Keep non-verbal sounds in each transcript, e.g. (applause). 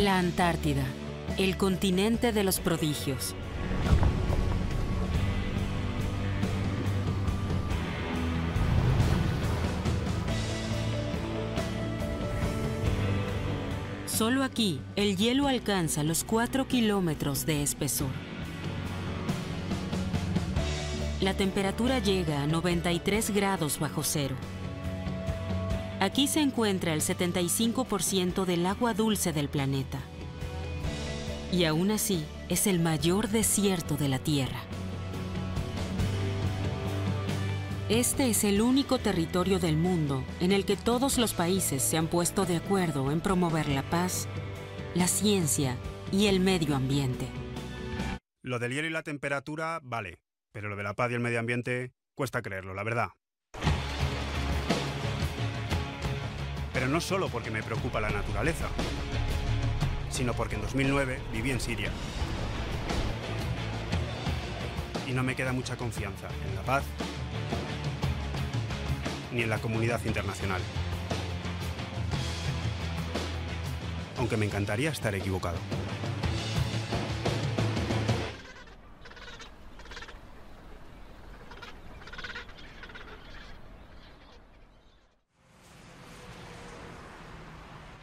La Antártida, el continente de los prodigios. Solo aquí, el hielo alcanza los 4 kilómetros de espesor. La temperatura llega a 93 grados bajo cero. Aquí se encuentra el 75% del agua dulce del planeta. Y aún así, es el mayor desierto de la Tierra. Este es el único territorio del mundo en el que todos los países se han puesto de acuerdo en promover la paz, la ciencia y el medio ambiente. Lo del hielo y la temperatura, vale, pero lo de la paz y el medio ambiente cuesta creerlo, la verdad. Pero no solo porque me preocupa la naturaleza, sino porque en 2009 viví en Siria. Y no me queda mucha confianza en la paz ni en la comunidad internacional. Aunque me encantaría estar equivocado.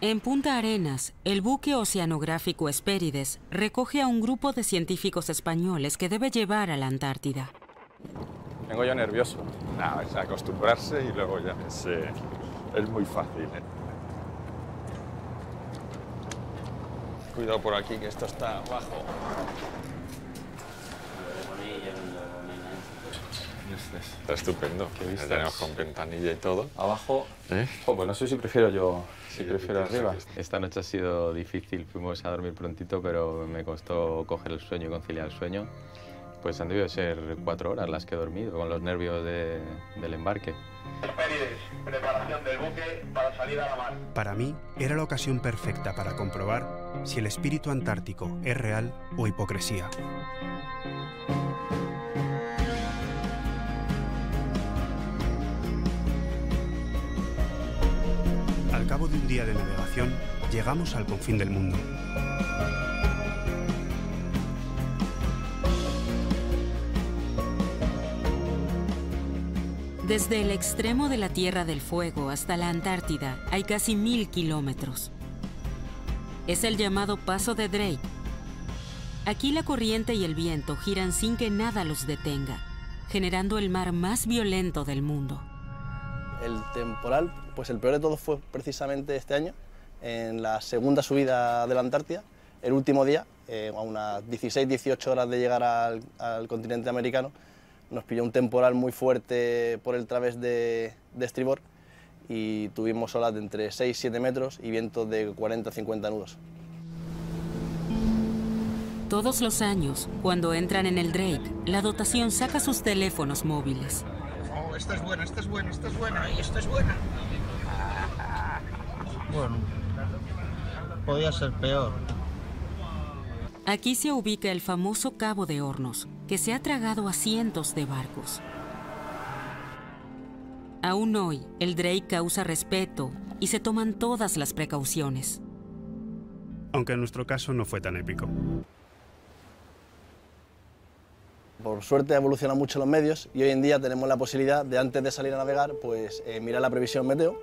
En Punta Arenas, el buque oceanográfico Hespérides recoge a un grupo de científicos españoles que debe llevar a la Antártida. Vengo yo nervioso. Nada, es acostumbrarse y luego ya es, eh, es muy fácil. ¿eh? Cuidado por aquí, que esto está Está estupendo. Qué tenemos con ventanilla y todo. Abajo, ¿Eh? oh, pues no sé si prefiero yo, si Sí, prefiero arriba. Esta noche ha sido difícil, fuimos a dormir prontito, pero me costó coger el sueño y conciliar el sueño. Pues han debido ser cuatro horas las que he dormido, con los nervios de- del embarque. Preparación del buque para salir a la mar. Para mí, era la ocasión perfecta para comprobar si el espíritu antártico es real o hipocresía. Al cabo de un día de navegación, llegamos al confín del mundo. Desde el extremo de la Tierra del Fuego hasta la Antártida hay casi mil kilómetros. Es el llamado Paso de Drake. Aquí la corriente y el viento giran sin que nada los detenga, generando el mar más violento del mundo. El temporal, pues el peor de todos fue precisamente este año, en la segunda subida de la Antártida, el último día, eh, a unas 16-18 horas de llegar al, continente americano, nos pilló un temporal muy fuerte por el través de, de estribor y tuvimos olas de entre 6-7 metros y vientos de 40-50 nudos. Todos los años, cuando entran en el Drake, la dotación saca sus teléfonos móviles. Esta es buena, esta es buena, esta es buena y esta es buena. (laughs) Bueno, podía ser peor. Aquí se ubica el famoso Cabo de Hornos, que se ha tragado a cientos de barcos. Aún hoy, el Drake causa respeto y se toman todas las precauciones. Aunque en nuestro caso no fue tan épico. Por suerte evolucionan mucho los medios y hoy en día tenemos la posibilidad de antes de salir a navegar, pues eh, mirar la previsión meteo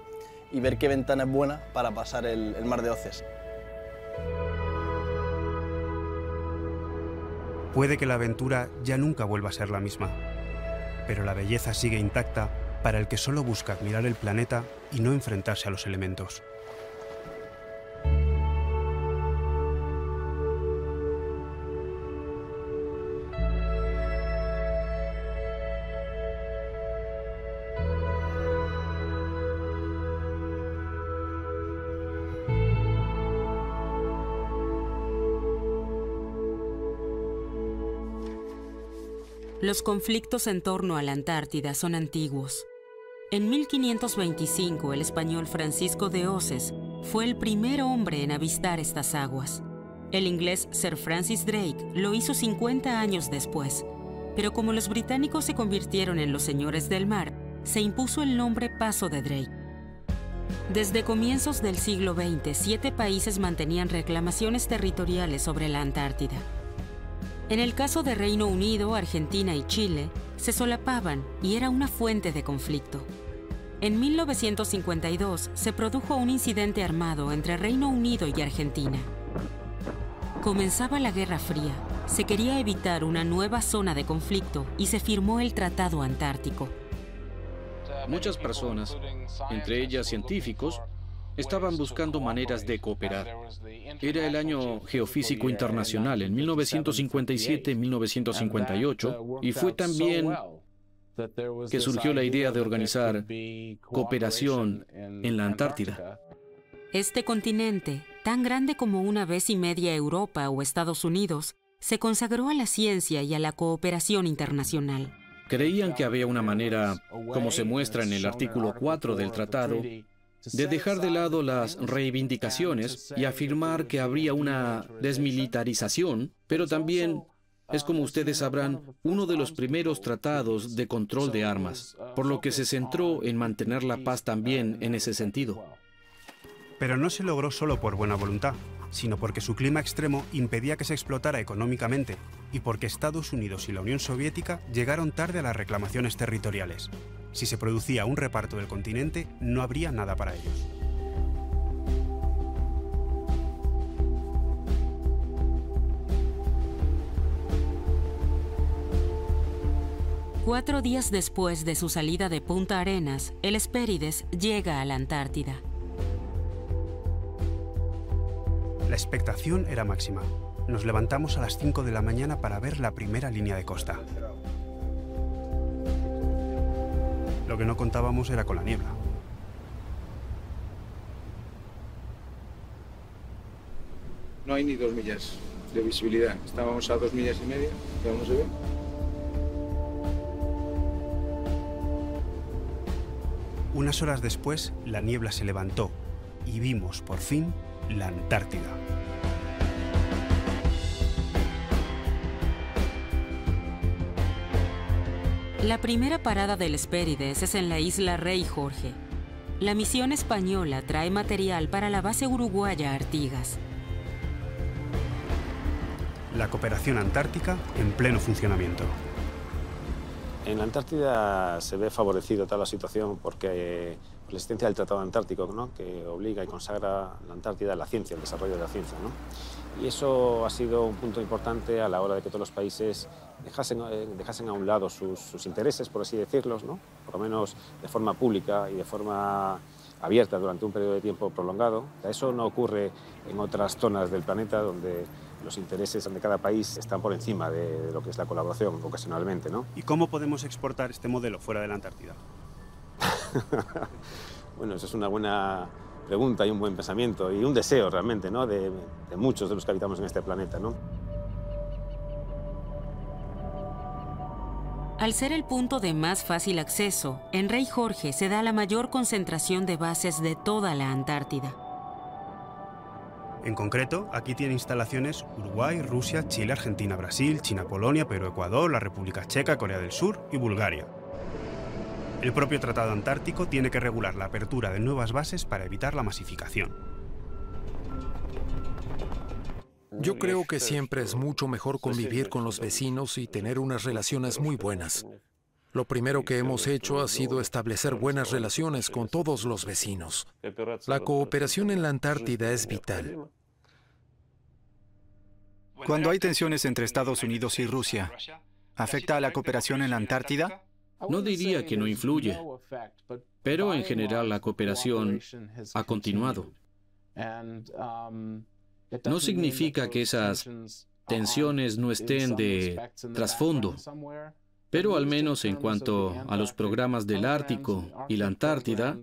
y ver qué ventana es buena para pasar el, el mar de Oces. Puede que la aventura ya nunca vuelva a ser la misma, pero la belleza sigue intacta para el que solo busca admirar el planeta y no enfrentarse a los elementos. Los conflictos en torno a la Antártida son antiguos. En 1525, el español Francisco de Oces fue el primer hombre en avistar estas aguas. El inglés Sir Francis Drake lo hizo 50 años después, pero como los británicos se convirtieron en los señores del mar, se impuso el nombre Paso de Drake. Desde comienzos del siglo XX, siete países mantenían reclamaciones territoriales sobre la Antártida. En el caso de Reino Unido, Argentina y Chile, se solapaban y era una fuente de conflicto. En 1952 se produjo un incidente armado entre Reino Unido y Argentina. Comenzaba la Guerra Fría, se quería evitar una nueva zona de conflicto y se firmó el Tratado Antártico. Muchas personas, entre ellas científicos, estaban buscando maneras de cooperar. Era el año geofísico internacional en 1957-1958 y fue también que surgió la idea de organizar cooperación en la Antártida. Este continente, tan grande como una vez y media Europa o Estados Unidos, se consagró a la ciencia y a la cooperación internacional. Creían que había una manera, como se muestra en el artículo 4 del tratado, de dejar de lado las reivindicaciones y afirmar que habría una desmilitarización, pero también es como ustedes sabrán, uno de los primeros tratados de control de armas, por lo que se centró en mantener la paz también en ese sentido. Pero no se logró solo por buena voluntad, sino porque su clima extremo impedía que se explotara económicamente y porque Estados Unidos y la Unión Soviética llegaron tarde a las reclamaciones territoriales. Si se producía un reparto del continente, no habría nada para ellos. Cuatro días después de su salida de Punta Arenas, el Hespérides llega a la Antártida. La expectación era máxima. Nos levantamos a las 5 de la mañana para ver la primera línea de costa. Lo que no contábamos era con la niebla. No hay ni dos millas de visibilidad. Estábamos a dos millas y media, aún no se ve. Unas horas después, la niebla se levantó y vimos, por fin, la Antártida. La primera parada del Hespérides es en la isla Rey Jorge. La misión española trae material para la base uruguaya Artigas. La cooperación antártica en pleno funcionamiento. En la Antártida se ve favorecido toda la situación porque por la existencia del Tratado Antártico, ¿no? que obliga y consagra la Antártida a la ciencia, el desarrollo de la ciencia. ¿no? Y eso ha sido un punto importante a la hora de que todos los países dejasen, eh, dejasen a un lado sus, sus intereses, por así decirlos, ¿no? por lo menos de forma pública y de forma abierta durante un periodo de tiempo prolongado. Eso no ocurre en otras zonas del planeta donde los intereses de cada país están por encima de, lo que es la colaboración ocasionalmente. ¿no? ¿Y cómo podemos exportar este modelo fuera de la Antártida? (laughs) bueno, esa es una buena pregunta y un buen pensamiento y un deseo realmente ¿no? de, de muchos de los que habitamos en este planeta. ¿no? Al ser el punto de más fácil acceso, en Rey Jorge se da la mayor concentración de bases de toda la Antártida. En concreto, aquí tiene instalaciones Uruguay, Rusia, Chile, Argentina, Brasil, China, Polonia, Perú, Ecuador, la República Checa, Corea del Sur y Bulgaria. El propio Tratado Antártico tiene que regular la apertura de nuevas bases para evitar la masificación. Yo creo que siempre es mucho mejor convivir con los vecinos y tener unas relaciones muy buenas. Lo primero que hemos hecho ha sido establecer buenas relaciones con todos los vecinos. La cooperación en la Antártida es vital. Cuando hay tensiones entre Estados Unidos y Rusia, ¿afecta a la cooperación en la Antártida? No diría que no influye, pero en general la cooperación ha continuado. No significa que esas tensiones no estén de trasfondo, pero al menos en cuanto a los programas del Ártico y la Antártida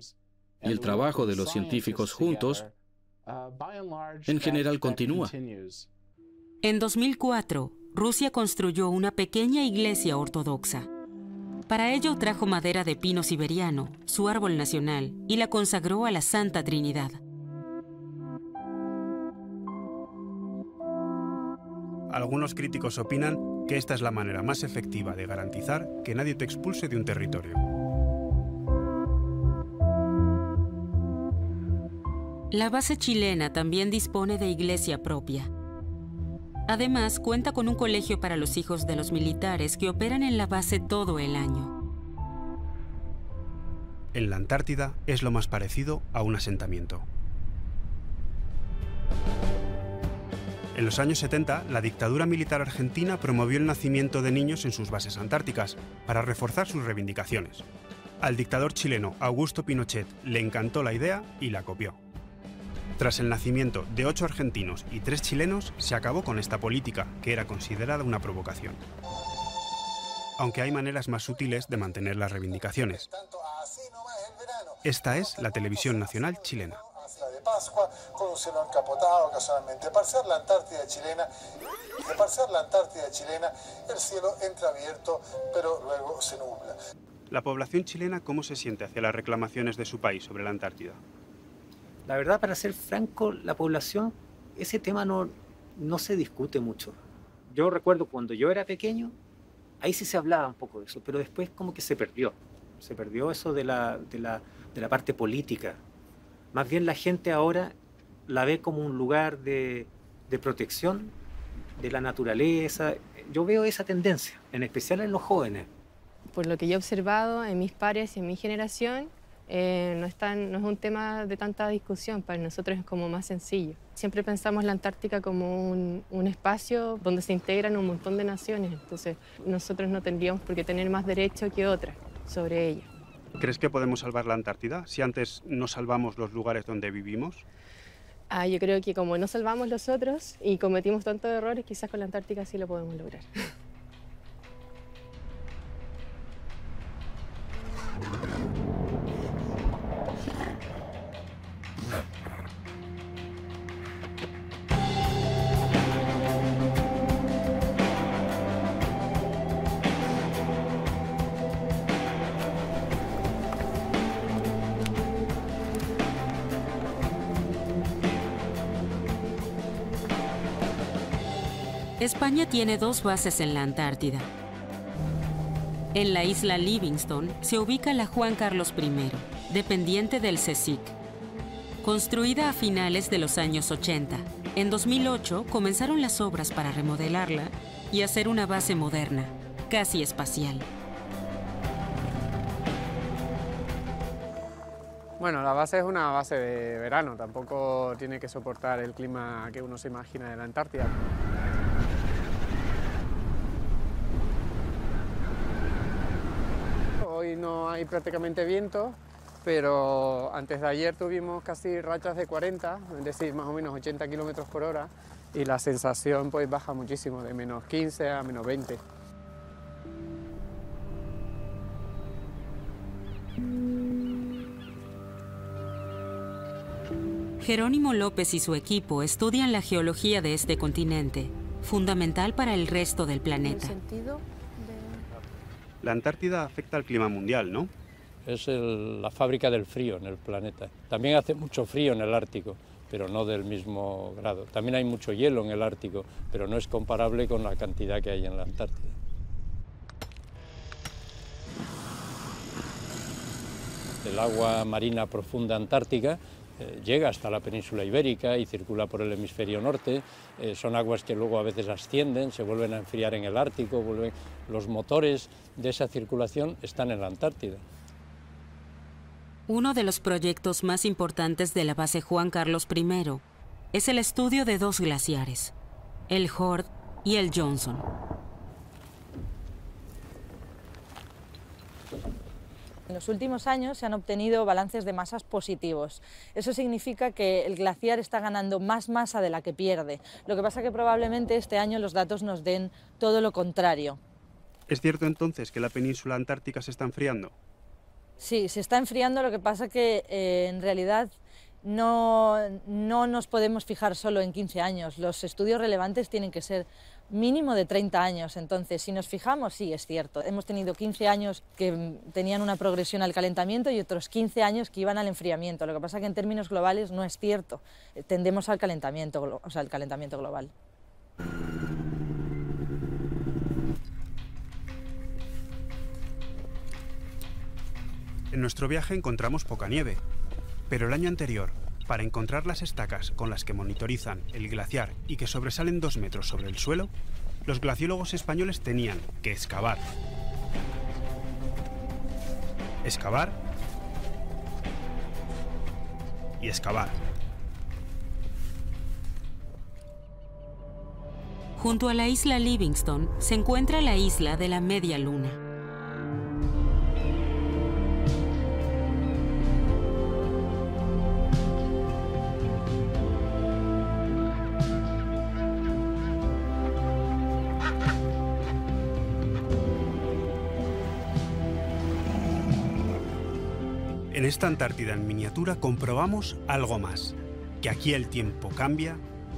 y el trabajo de los científicos juntos, en general continúa. En 2004, Rusia construyó una pequeña iglesia ortodoxa. Para ello trajo madera de pino siberiano, su árbol nacional, y la consagró a la Santa Trinidad. Algunos críticos opinan que esta es la manera más efectiva de garantizar que nadie te expulse de un territorio. La base chilena también dispone de iglesia propia. Además, cuenta con un colegio para los hijos de los militares que operan en la base todo el año. En la Antártida es lo más parecido a un asentamiento. En los años 70, la dictadura militar argentina promovió el nacimiento de niños en sus bases antárticas para reforzar sus reivindicaciones. Al dictador chileno Augusto Pinochet le encantó la idea y la copió. Tras el nacimiento de ocho argentinos y tres chilenos, se acabó con esta política, que era considerada una provocación. Aunque hay maneras más sutiles de mantener las reivindicaciones. Esta es la televisión nacional chilena. Pascua con un cielo encapotado ocasionalmente. La Antártida chilena, de la Antártida chilena, el cielo entra abierto, pero luego se nubla. ¿La población chilena cómo se siente hacia las reclamaciones de su país sobre la Antártida? La verdad, para ser franco, la población, ese tema no, no se discute mucho. Yo recuerdo cuando yo era pequeño, ahí sí se hablaba un poco de eso, pero después como que se perdió. Se perdió eso de la, de la, de la parte política. Más bien la gente ahora la ve como un lugar de, de protección de la naturaleza. Yo veo esa tendencia, en especial en los jóvenes. Por lo que yo he observado en mis pares y en mi generación, eh, no, es tan, no es un tema de tanta discusión, para nosotros es como más sencillo. Siempre pensamos la Antártica como un, un, espacio donde se integran un montón de naciones, entonces nosotros no tendríamos por qué tener más derecho que otras sobre ella. ¿Crees que podemos salvar la Antártida si antes no salvamos los lugares donde vivimos? Ah, yo creo que como no salvamos los otros y cometimos tantos errores, quizás con la Antártica sí lo podemos lograr. (laughs) España tiene dos bases en la Antártida. En la isla Livingston se ubica la Juan Carlos I, dependiente del CSIC. Construida a finales de los años 80, en 2008 comenzaron las obras para remodelarla y hacer una base moderna, casi espacial. Bueno, la base es una base de verano, tampoco tiene que soportar el clima que uno se imagina de la Antártida. Hoy no hay prácticamente viento, pero antes de ayer tuvimos casi rachas de 40, es decir, más o menos 80 kilómetros por hora, y la sensación pues baja muchísimo, de menos 15 a menos 20. Jerónimo López y su equipo estudian la geología de este continente, fundamental para el resto del planeta. La Antártida afecta al clima mundial, ¿no? Es la fábrica del frío en el planeta. También hace mucho frío en el Ártico, pero no del mismo grado. También hay mucho hielo en el Ártico, pero no es comparable con la cantidad que hay en la Antártida. El agua marina profunda antártica eh, llega hasta la península ibérica y circula por el hemisferio norte. Eh, son aguas que luego a veces ascienden, se vuelven a enfriar en el Ártico. Vuelven... Los motores de esa circulación están en la Antártida. Uno de los proyectos más importantes de la base Juan Carlos I es el estudio de dos glaciares, el Hord y el Johnson. En los últimos años se han obtenido balances de masas positivos. Eso significa que el glaciar está ganando más masa de la que pierde. Lo que pasa que probablemente este año los datos nos den todo lo contrario. ¿Es cierto entonces que la península antártica se está enfriando? Sí, se está enfriando, lo que pasa que eh, en realidad no, no nos podemos fijar solo en 15 años. Los estudios relevantes tienen que ser mínimo de 30 años. Entonces, si nos fijamos, sí, es cierto. Hemos tenido 15 años que tenían una progresión al calentamiento y otros 15 años que iban al enfriamiento. Lo que pasa es que en términos globales no es cierto. Tendemos al calentamiento, o sea, al calentamiento global. En nuestro viaje encontramos poca nieve, pero el año anterior, Para encontrar las estacas con las que monitorizan el glaciar y que sobresalen dos metros sobre el suelo, los glaciólogos españoles tenían que excavar. Excavar. Y excavar. Junto a la isla Livingston se encuentra la isla de la Media Luna. Antártida en miniatura comprobamos algo más, que aquí el tiempo cambia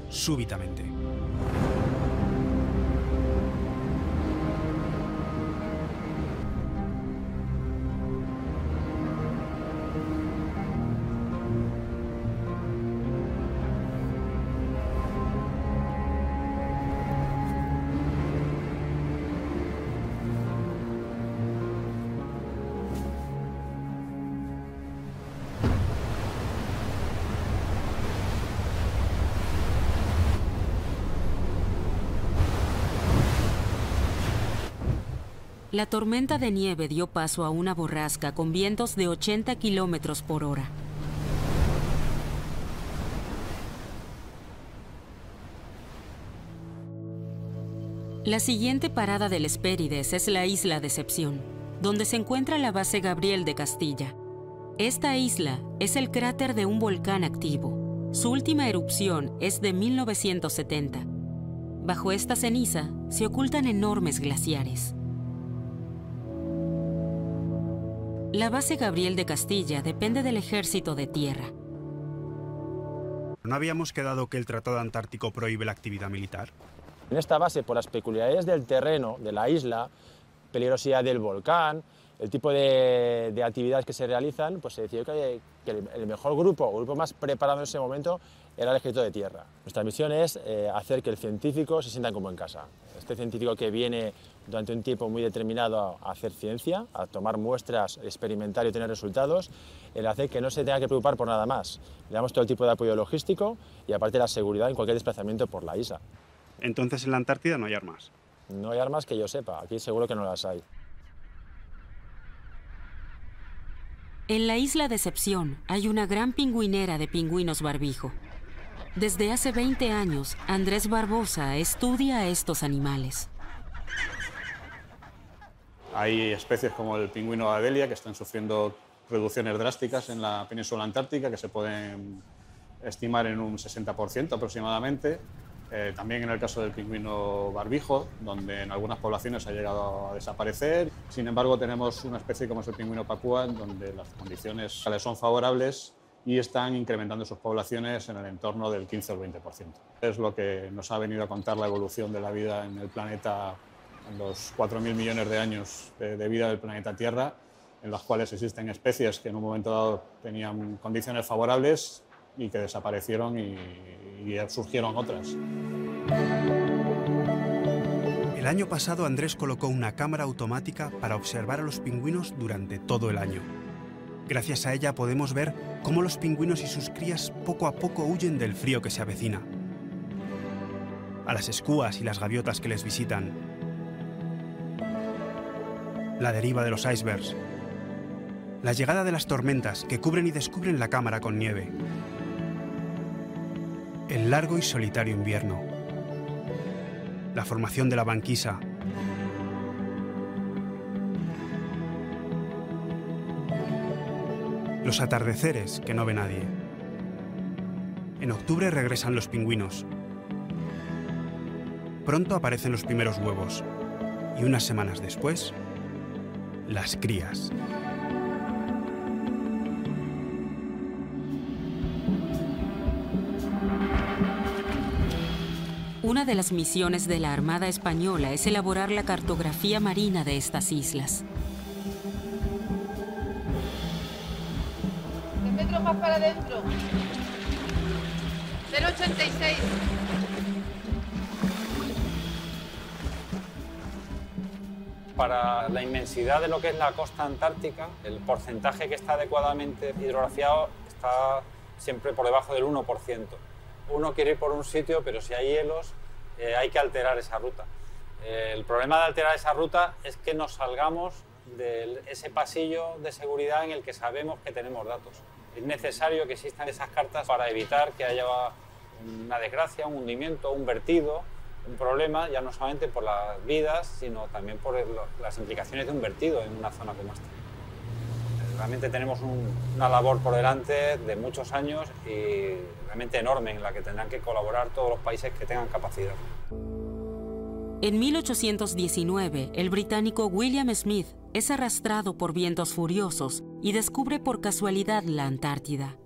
súbitamente. La tormenta de nieve dio paso a una borrasca con vientos de 80 kilómetros por hora. La siguiente parada del Hespérides es la isla Decepción, donde se encuentra la base Gabriel de Castilla. Esta isla es el cráter de un volcán activo. Su última erupción es de 1970. Bajo esta ceniza se ocultan enormes glaciares. La base Gabriel de Castilla depende del ejército de tierra. ¿No habíamos quedado que el Tratado Antártico prohíbe la actividad militar? En esta base, por las peculiaridades del terreno, de la isla, peligrosidad del volcán, el tipo de, de actividades que se realizan, pues se decidió que, que el, el, mejor grupo, o grupo más preparado en ese momento, era el ejército de tierra. Nuestra misión es eh, hacer que el científico se sienta como en casa. Este científico que viene durante un tiempo muy determinado a hacer ciencia, a tomar muestras, experimentar y tener resultados, el hacer que no se tenga que preocupar por nada más. Le damos todo el tipo de apoyo logístico y aparte la seguridad en cualquier desplazamiento por la isla. Entonces en la Antártida no hay armas. No hay armas que yo sepa, aquí seguro que no las hay. En la isla Decepción hay una gran pingüinera de pingüinos barbijo. Desde hace 20 años, Andrés Barbosa estudia a estos animales. Hay especies como el pingüino Adelia que están sufriendo reducciones drásticas en la península antártica que se pueden estimar en un 60% aproximadamente. Eh, también en el caso del pingüino barbijo, donde en algunas poblaciones ha llegado a desaparecer. Sin embargo, tenemos una especie como es el pingüino papúa, donde las condiciones son favorables y están incrementando sus poblaciones en el entorno del 15 o el 20%. Es lo que nos ha venido a contar la evolución de la vida en el planeta en los 4.000 millones de años de, de vida del planeta Tierra, en los cuales existen especies que en un momento dado tenían condiciones favorables y que desaparecieron y, y surgieron otras. El año pasado Andrés colocó una cámara automática para observar a los pingüinos durante todo el año. Gracias a ella podemos ver cómo los pingüinos y sus crías poco a poco huyen del frío que se avecina. A las escúas y las gaviotas que les visitan. La deriva de los icebergs. La llegada de las tormentas que cubren y descubren la cámara con nieve. El largo y solitario invierno. La formación de la banquisa. Los atardeceres que no ve nadie. En octubre regresan los pingüinos. Pronto aparecen los primeros huevos. Y unas semanas después, las crías. Una de las misiones de la Armada Española es elaborar la cartografía marina de estas islas. metros más para adentro. 086. Para la inmensidad de lo que es la costa antártica, el porcentaje que está adecuadamente hidrografiado está siempre por debajo del 1%. Uno quiere ir por un sitio, pero si hay hielos, eh, hay que alterar esa ruta. Eh, el problema de alterar esa ruta es que nos salgamos de ese pasillo de seguridad en el que sabemos que tenemos datos. Es necesario que existan esas cartas para evitar que haya una desgracia, un hundimiento, un vertido, un problema, ya no solamente por las vidas, sino también por las implicaciones de un vertido en una zona como esta. Realmente tenemos una labor por delante de muchos años y realmente enorme en la que tendrán que colaborar todos los países que tengan capacidad. En 1819, el británico William Smith es arrastrado por vientos furiosos y descubre por casualidad la Antártida.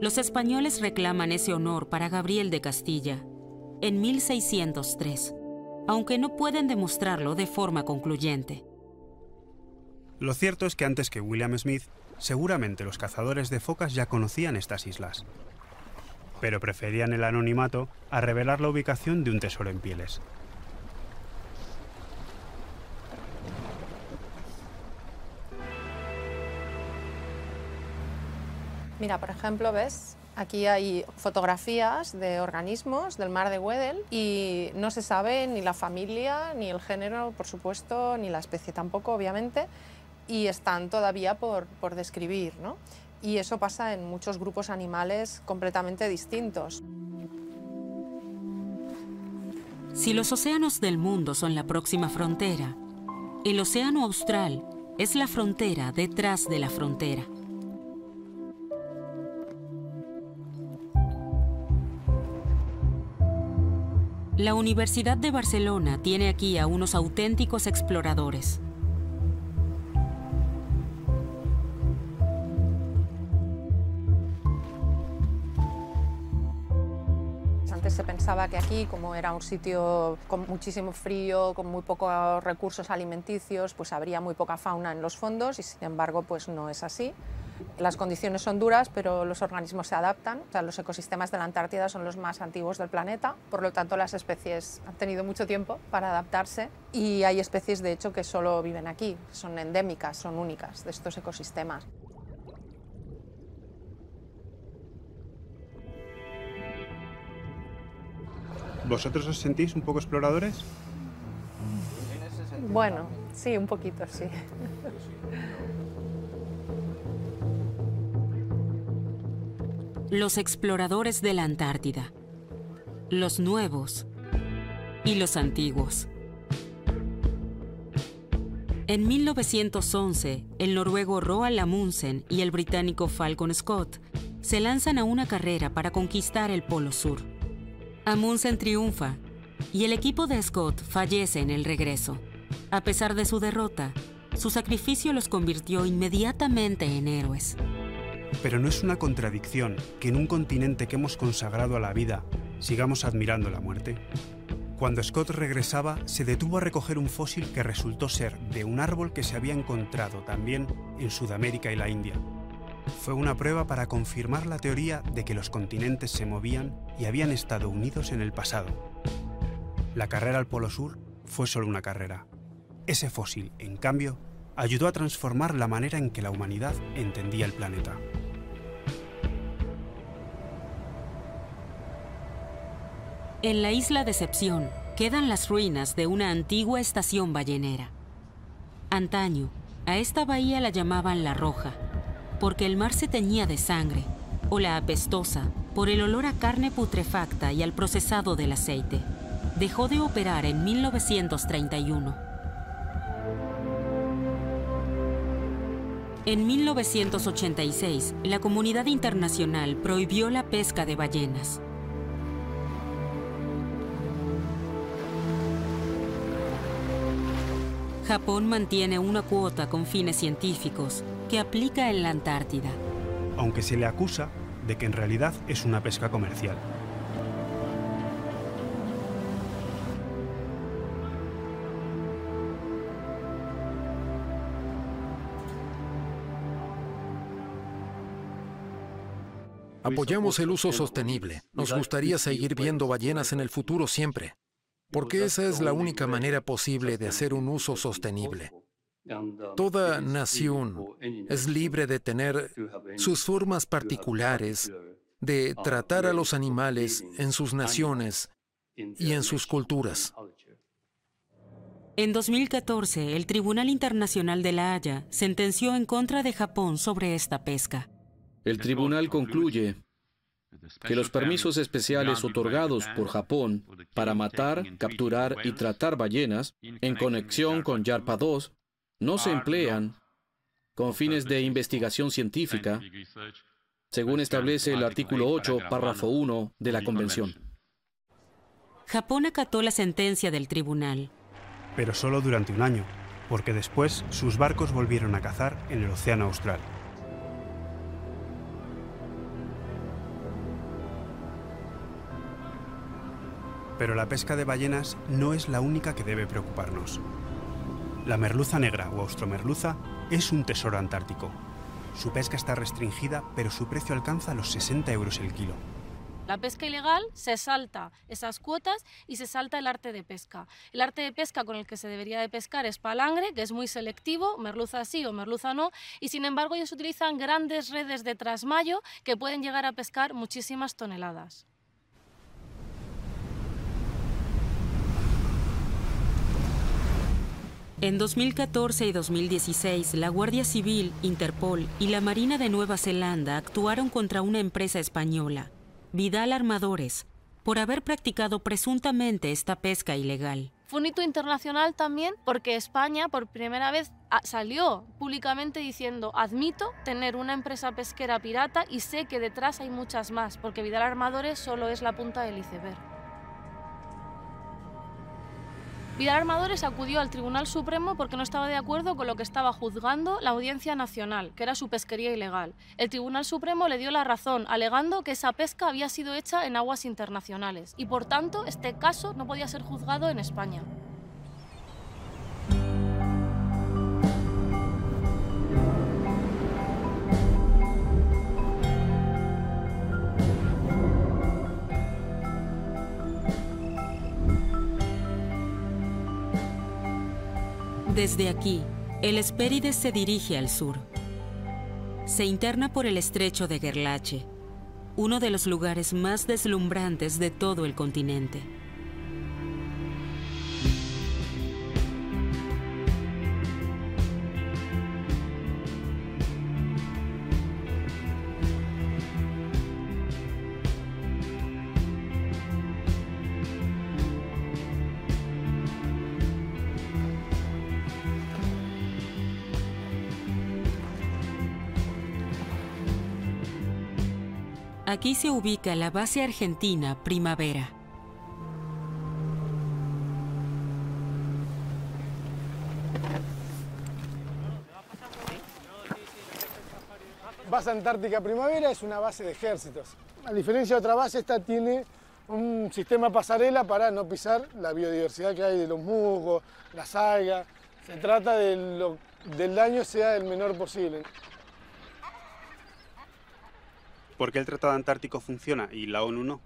Los españoles reclaman ese honor para Gabriel de Castilla en 1603, aunque no pueden demostrarlo de forma concluyente. Lo cierto es que antes que William Smith, seguramente los cazadores de focas ya conocían estas islas, pero preferían el anonimato a revelar la ubicación de un tesoro en pieles. Mira, por ejemplo, ves, aquí hay fotografías de organismos del mar de Weddell y no se sabe ni la familia, ni el género, por supuesto, ni la especie tampoco, obviamente, y están todavía por, por describir, ¿no? Y eso pasa en muchos grupos animales completamente distintos. Si los océanos del mundo son la próxima frontera, el océano austral es la frontera detrás de la frontera. La Universidad de Barcelona tiene aquí a unos auténticos exploradores. Antes se pensaba que aquí, como era un sitio con muchísimo frío, con muy pocos recursos alimenticios, pues habría muy poca fauna en los fondos y sin embargo pues no es así. Las condiciones son duras, pero los organismos se adaptan. O sea, los ecosistemas de la Antártida son los más antiguos del planeta, por lo tanto las especies han tenido mucho tiempo para adaptarse y hay especies de hecho que solo viven aquí, son endémicas, son únicas de estos ecosistemas. ¿Vosotros os sentís un poco exploradores? Bueno, sí, un poquito, sí. (laughs) Los exploradores de la Antártida. Los nuevos y los antiguos. En 1911, el noruego Roald Amundsen y el británico Falcon Scott se lanzan a una carrera para conquistar el Polo Sur. Amundsen triunfa y el equipo de Scott fallece en el regreso. A pesar de su derrota, su sacrificio los convirtió inmediatamente en héroes. Pero no es una contradicción que en un continente que hemos consagrado a la vida sigamos admirando la muerte. Cuando Scott regresaba, se detuvo a recoger un fósil que resultó ser de un árbol que se había encontrado también en Sudamérica y la India. Fue una prueba para confirmar la teoría de que los continentes se movían y habían estado unidos en el pasado. La carrera al Polo Sur fue solo una carrera. Ese fósil, en cambio, ayudó a transformar la manera en que la humanidad entendía el planeta. En la isla Decepción quedan las ruinas de una antigua estación ballenera. Antaño, a esta bahía la llamaban La Roja, porque el mar se teñía de sangre, o la Apestosa, por el olor a carne putrefacta y al procesado del aceite. Dejó de operar en 1931. En 1986, la comunidad internacional prohibió la pesca de ballenas. Japón mantiene una cuota con fines científicos que aplica en la Antártida. Aunque se le acusa de que en realidad es una pesca comercial. Apoyamos el uso sostenible. Nos gustaría seguir viendo ballenas en el futuro siempre, porque esa es la única manera posible de hacer un uso sostenible. Toda nación es libre de tener sus formas particulares de tratar a los animales en sus naciones y en sus culturas. En 2014, el Tribunal Internacional de La Haya sentenció en contra de Japón sobre esta pesca. El tribunal concluye que los permisos especiales otorgados por Japón para matar, capturar y tratar ballenas en conexión con YARPA 2 no se emplean con fines de investigación científica, según establece el artículo 8, párrafo 1 de la Convención. Japón acató la sentencia del tribunal. Pero solo durante un año, porque después sus barcos volvieron a cazar en el Océano Austral. Pero la pesca de ballenas no es la única que debe preocuparnos. La merluza negra o austromerluza es un tesoro antártico. Su pesca está restringida, pero su precio alcanza los 60 euros el kilo. La pesca ilegal se salta esas cuotas y se salta el arte de pesca. El arte de pesca con el que se debería de pescar es palangre, que es muy selectivo, merluza sí o merluza no, y sin embargo ellos utilizan grandes redes de trasmayo que pueden llegar a pescar muchísimas toneladas. En 2014 y 2016, la Guardia Civil, Interpol y la Marina de Nueva Zelanda actuaron contra una empresa española, Vidal Armadores, por haber practicado presuntamente esta pesca ilegal. Fue un hito internacional también porque España por primera vez salió públicamente diciendo admito tener una empresa pesquera pirata y sé que detrás hay muchas más, porque Vidal Armadores solo es la punta del iceberg. Vidal Armadores acudió al Tribunal Supremo porque no estaba de acuerdo con lo que estaba juzgando la Audiencia Nacional, que era su pesquería ilegal. El Tribunal Supremo le dio la razón, alegando que esa pesca había sido hecha en aguas internacionales y por tanto este caso no podía ser juzgado en España. Desde aquí, el Hespérides se dirige al sur. Se interna por el estrecho de Gerlache, uno de los lugares más deslumbrantes de todo el continente. Aquí se ubica la base argentina Primavera. Base Antártica Primavera es una base de ejércitos. A diferencia de otra base, esta tiene un sistema pasarela para no pisar la biodiversidad que hay de los musgos, las algas. Se trata de lo, del daño sea el menor posible. ¿Por qué el Tratado Antártico funciona y la ONU no?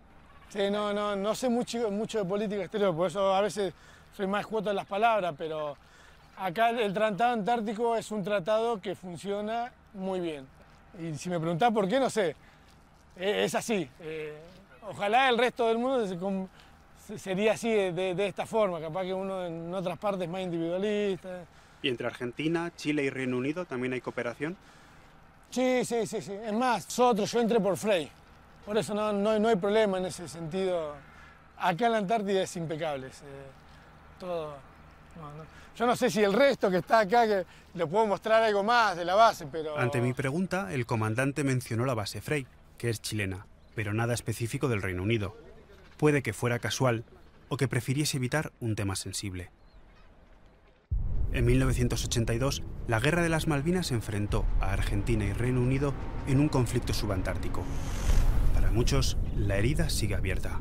Sí, no, no, no sé mucho, mucho de política exterior, por eso a veces soy más cuota en las palabras, pero acá el Tratado Antártico es un tratado que funciona muy bien. Y si me preguntás por qué, no sé. E, es así. Eh, ojalá el resto del mundo sería así de, esta forma. Capaz que uno en otras partes es más individualista. ¿Y entre Argentina, Chile y Reino Unido también hay cooperación? Sí, sí, sí, sí. Es más, nosotros, yo entré por Frey. Por eso no, no, hay problema en ese sentido. Acá en la Antártida es impecable. todo. Yo no sé si el resto que está acá, que le puedo mostrar algo más de la base, pero... Ante mi pregunta, el comandante mencionó la base Frey, que es chilena, pero nada específico del Reino Unido. Puede que fuera casual o que prefiriese evitar un tema sensible. En 1982, la Guerra de las Malvinas enfrentó a Argentina y Reino Unido en un conflicto subantártico. Para muchos, la herida sigue abierta.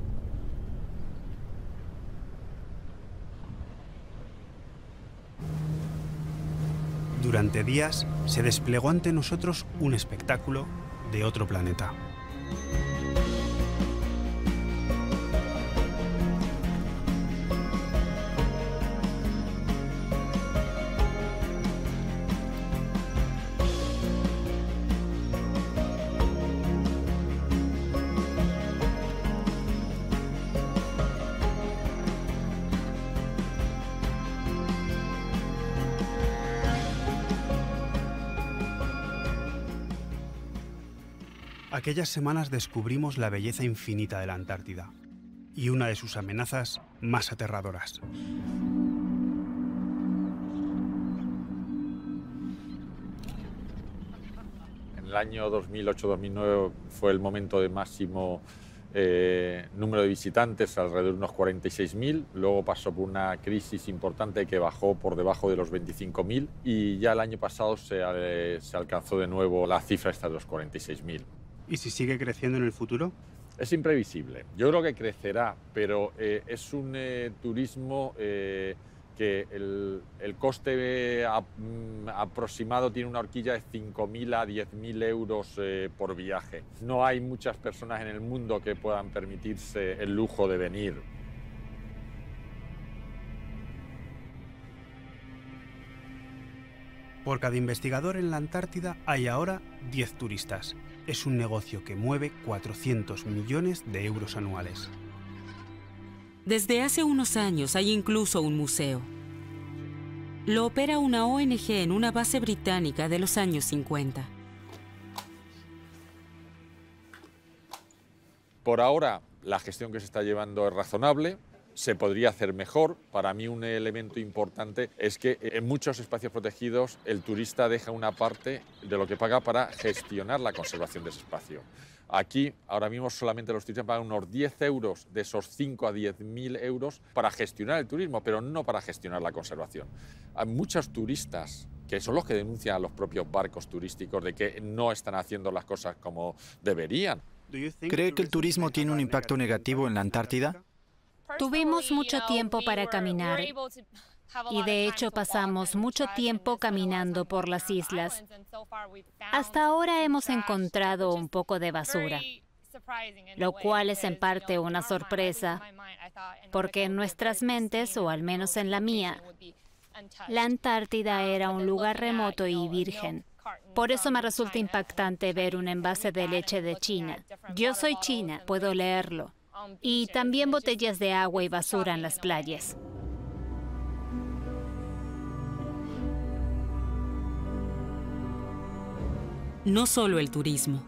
Durante días se desplegó ante nosotros un espectáculo de otro planeta. Aquellas semanas descubrimos la belleza infinita de la Antártida y una de sus amenazas más aterradoras. En el año 2008-2009 fue el momento de máximo eh, número de visitantes, alrededor de unos 46.000. Luego pasó por una crisis importante que bajó por debajo de los 25.000 y ya el año pasado se, eh, se alcanzó de nuevo la cifra esta de los 46.000. ¿Y si sigue creciendo en el futuro? Es imprevisible. Yo creo que crecerá, pero eh, es un eh, turismo eh, que el, el coste a- mm, aproximado tiene una horquilla de 5.000 a 10.000 euros eh, por viaje. No hay muchas personas en el mundo que puedan permitirse el lujo de venir. Por cada investigador en la Antártida hay ahora 10 turistas. Es un negocio que mueve 400 millones de euros anuales. Desde hace unos años hay incluso un museo. Lo opera una ONG en una base británica de los años 50. Por ahora, la gestión que se está llevando es razonable. Se podría hacer mejor. Para mí un elemento importante es que en muchos espacios protegidos el turista deja una parte de lo que paga para gestionar la conservación de ese espacio. Aquí, ahora mismo, solamente los turistas pagan unos 10 euros de esos 5 a 10 mil euros para gestionar el turismo, pero no para gestionar la conservación. Hay muchos turistas que son los que denuncian a los propios barcos turísticos de que no están haciendo las cosas como deberían. ¿Cree que el turismo tiene un impacto negativo en la Antártida? Tuvimos mucho tiempo para caminar y de hecho pasamos mucho tiempo caminando por las islas. Hasta ahora hemos encontrado un poco de basura, lo cual es en parte una sorpresa, porque en nuestras mentes, o al menos en la mía, la Antártida era un lugar remoto y virgen. Por eso me resulta impactante ver un envase de leche de China. Yo soy china, puedo leerlo. Y también botellas de agua y basura en las playas. No solo el turismo.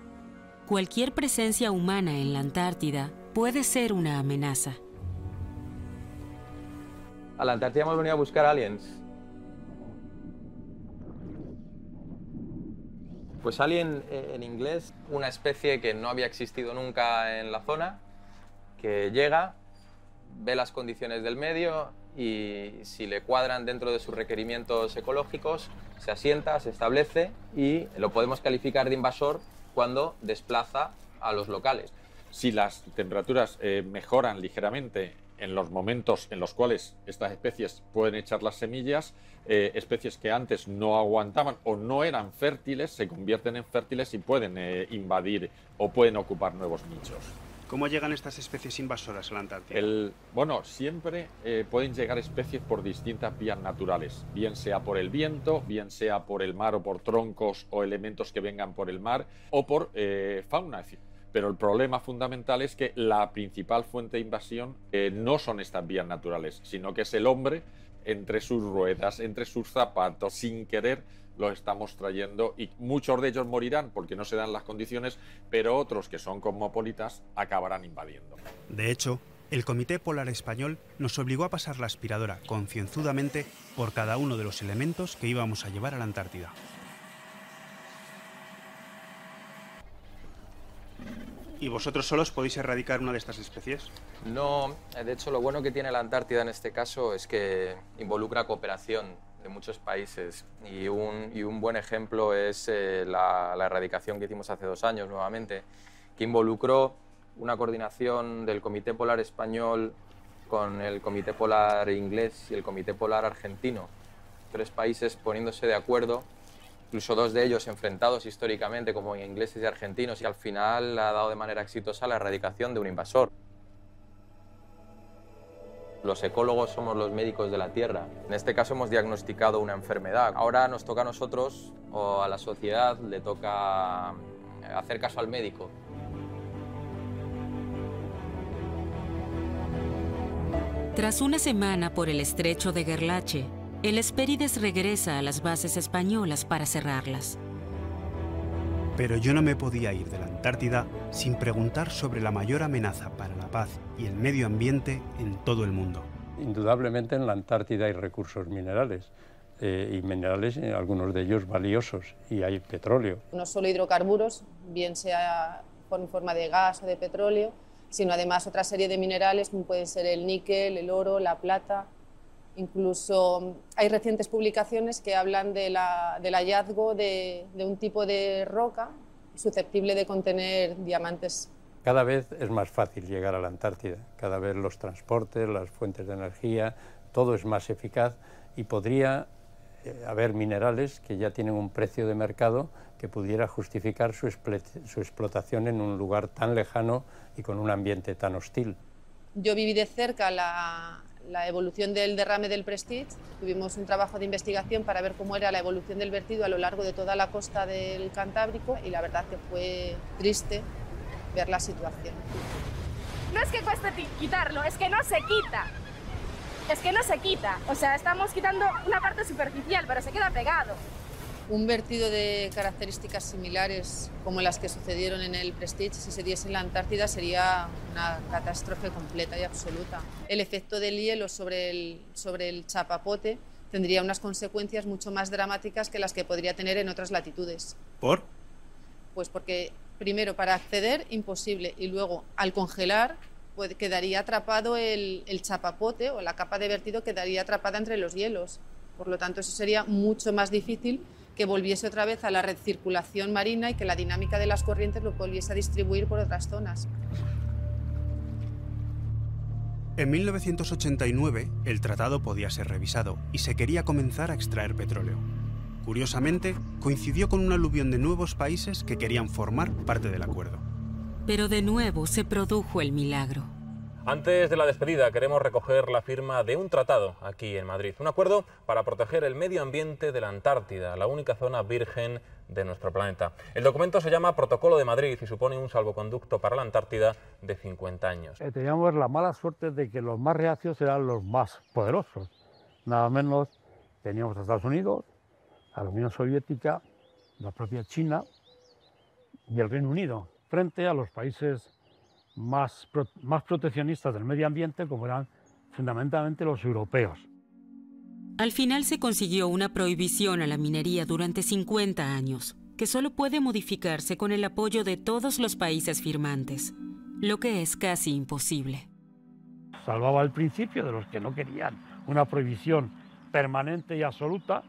Cualquier presencia humana en la Antártida puede ser una amenaza. A la Antártida hemos venido a buscar aliens. Pues alien eh, en inglés, una especie que no había existido nunca en la zona, que llega, ve las condiciones del medio y si le cuadran dentro de sus requerimientos ecológicos, se asienta, se establece y lo podemos calificar de invasor cuando desplaza a los locales. Si las temperaturas eh, mejoran ligeramente en los momentos en los cuales estas especies pueden echar las semillas, eh, especies que antes no aguantaban o no eran fértiles se convierten en fértiles y pueden eh, invadir o pueden ocupar nuevos nichos. ¿Cómo llegan estas especies invasoras a la Antártida? Bueno, siempre eh, pueden llegar especies por distintas vías naturales, bien sea por el viento, bien sea por el mar o por troncos o elementos que vengan por el mar o por eh, fauna. Pero el problema fundamental es que la principal fuente de invasión eh, no son estas vías naturales, sino que es el hombre entre sus ruedas, entre sus zapatos, sin querer los estamos trayendo y muchos de ellos morirán porque no se dan las condiciones, pero otros que son cosmopolitas acabarán invadiendo. De hecho, el Comité Polar Español nos obligó a pasar la aspiradora concienzudamente por cada uno de los elementos que íbamos a llevar a la Antártida. ¿Y vosotros solos podéis erradicar una de estas especies? No, de hecho lo bueno que tiene la Antártida en este caso es que involucra cooperación de muchos países y un, y un buen ejemplo es eh, la, la erradicación que hicimos hace dos años nuevamente, que involucró una coordinación del Comité Polar Español con el Comité Polar Inglés y el Comité Polar Argentino, tres países poniéndose de acuerdo incluso dos de ellos enfrentados históricamente como ingleses y argentinos, y al final ha dado de manera exitosa la erradicación de un invasor. Los ecólogos somos los médicos de la Tierra. En este caso hemos diagnosticado una enfermedad. Ahora nos toca a nosotros o a la sociedad le toca hacer caso al médico. Tras una semana por el estrecho de Gerlache, el Hespérides regresa a las bases españolas para cerrarlas. Pero yo no me podía ir de la Antártida sin preguntar sobre la mayor amenaza para la paz y el medio ambiente en todo el mundo. Indudablemente en la Antártida hay recursos minerales. Eh, y minerales, eh, algunos de ellos valiosos, y hay petróleo. No solo hidrocarburos, bien sea en forma de gas o de petróleo, sino además otra serie de minerales como pueden ser el níquel, el oro, la plata. Incluso hay recientes publicaciones que hablan de la, del hallazgo de, de un tipo de roca susceptible de contener diamantes. Cada vez es más fácil llegar a la Antártida, cada vez los transportes, las fuentes de energía, todo es más eficaz y podría eh, haber minerales que ya tienen un precio de mercado que pudiera justificar su, su, explotación en un lugar tan lejano y con un ambiente tan hostil. Yo viví de cerca la, la, evolución del derrame del Prestige. Tuvimos un trabajo de investigación para ver cómo era la evolución del vertido a lo largo de toda la costa del Cantábrico y la verdad que fue triste ver la situación. No es que cueste quitarlo, es que no se quita es que no se quita. O sea, estamos quitando una parte superficial, pero se queda pegado. Un vertido de características similares como las que sucedieron en el Prestige, si se diese en la Antártida, sería una catástrofe completa y absoluta. El efecto del hielo sobre el, sobre el chapapote tendría unas consecuencias mucho más dramáticas que las que podría tener en otras latitudes. ¿Por? Pues porque, primero, para acceder, imposible, y luego, al congelar, quedaría atrapado el, el, chapapote o la capa de vertido quedaría atrapada entre los hielos. Por lo tanto, eso sería mucho más difícil que volviese otra vez a la recirculación marina y que la dinámica de las corrientes lo volviese a distribuir por otras zonas. En 1989, el tratado podía ser revisado y se quería comenzar a extraer petróleo. Curiosamente, coincidió con una aluvión de nuevos países que querían formar parte del acuerdo. Pero de nuevo se produjo el milagro. Antes de la despedida queremos recoger la firma de un tratado aquí en Madrid, un acuerdo para proteger el medio ambiente de la Antártida, la única zona virgen de nuestro planeta. El documento se llama Protocolo de Madrid y supone un salvoconducto para la Antártida de 50 años. Eh, teníamos la mala suerte de que los más reacios eran los más poderosos. Nada menos teníamos a Estados Unidos, a la Unión Soviética, la propia China y el Reino Unido frente a los países más, más proteccionistas del medio ambiente, como eran fundamentalmente los europeos. Al final se consiguió una prohibición a la minería durante 50 años, que solo puede modificarse con el apoyo de todos los países firmantes, lo que es casi imposible. Salvaba el principio de los que no querían una prohibición permanente y absoluta,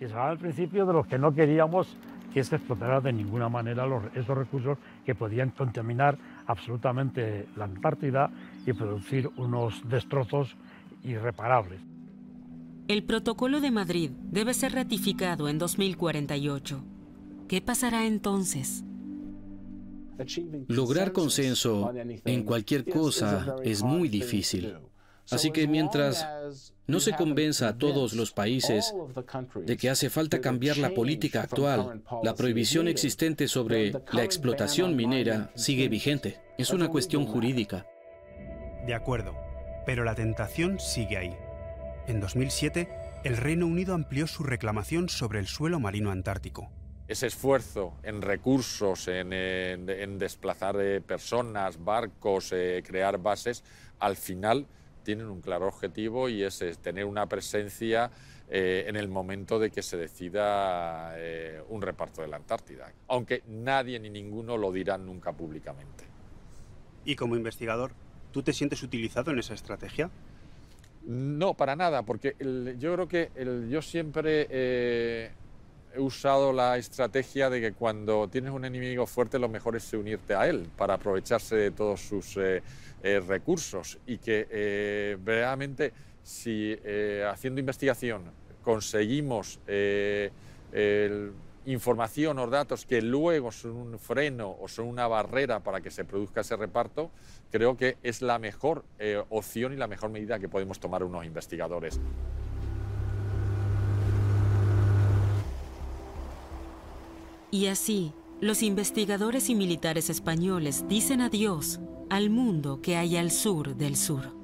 y salvaba el principio de los que no queríamos que se explotara de ninguna manera esos recursos que podían contaminar absolutamente la Antártida y producir unos destrozos irreparables. El Protocolo de Madrid debe ser ratificado en 2048. ¿Qué pasará entonces? Lograr consenso en cualquier cosa es muy difícil. Así que mientras no se convenza a todos los países de que hace falta cambiar la política actual, la prohibición existente sobre la explotación minera sigue vigente. Es una cuestión jurídica. De acuerdo, pero la tentación sigue ahí. En 2007, el Reino Unido amplió su reclamación sobre el suelo marino antártico. Ese esfuerzo en recursos, en, desplazar eh, personas, barcos, eh, crear bases, al final tienen un claro objetivo y es, tener una presencia eh, en el momento de que se decida eh, un reparto de la Antártida, aunque nadie ni ninguno lo dirá nunca públicamente. ¿Y como investigador, tú te sientes utilizado en esa estrategia? No, para nada, porque yo creo que yo siempre eh, he usado la estrategia de que cuando tienes un enemigo fuerte lo mejor es unirte a él para aprovecharse de todos sus eh, recursos y que eh, realmente si eh, haciendo investigación conseguimos información o datos que luego son un freno o son una barrera para que se produzca ese reparto, creo que es la mejor opción y la mejor medida que podemos tomar unos investigadores. Y así, los investigadores y militares españoles dicen adiós al mundo que hay al sur del sur.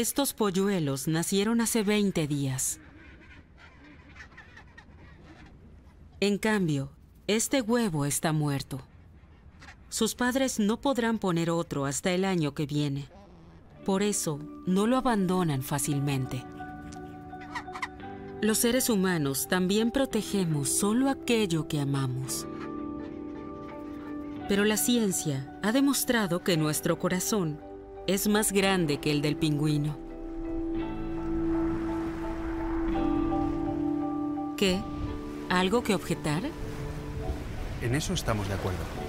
Estos polluelos nacieron hace 20 días. En cambio, este huevo está muerto. Sus padres no podrán poner otro hasta el año que viene. Por eso, no lo abandonan fácilmente. Los seres humanos también protegemos solo aquello que amamos. Pero la ciencia ha demostrado que nuestro corazón es más grande que el del pingüino. ¿Qué? ¿Algo que objetar? En eso estamos de acuerdo.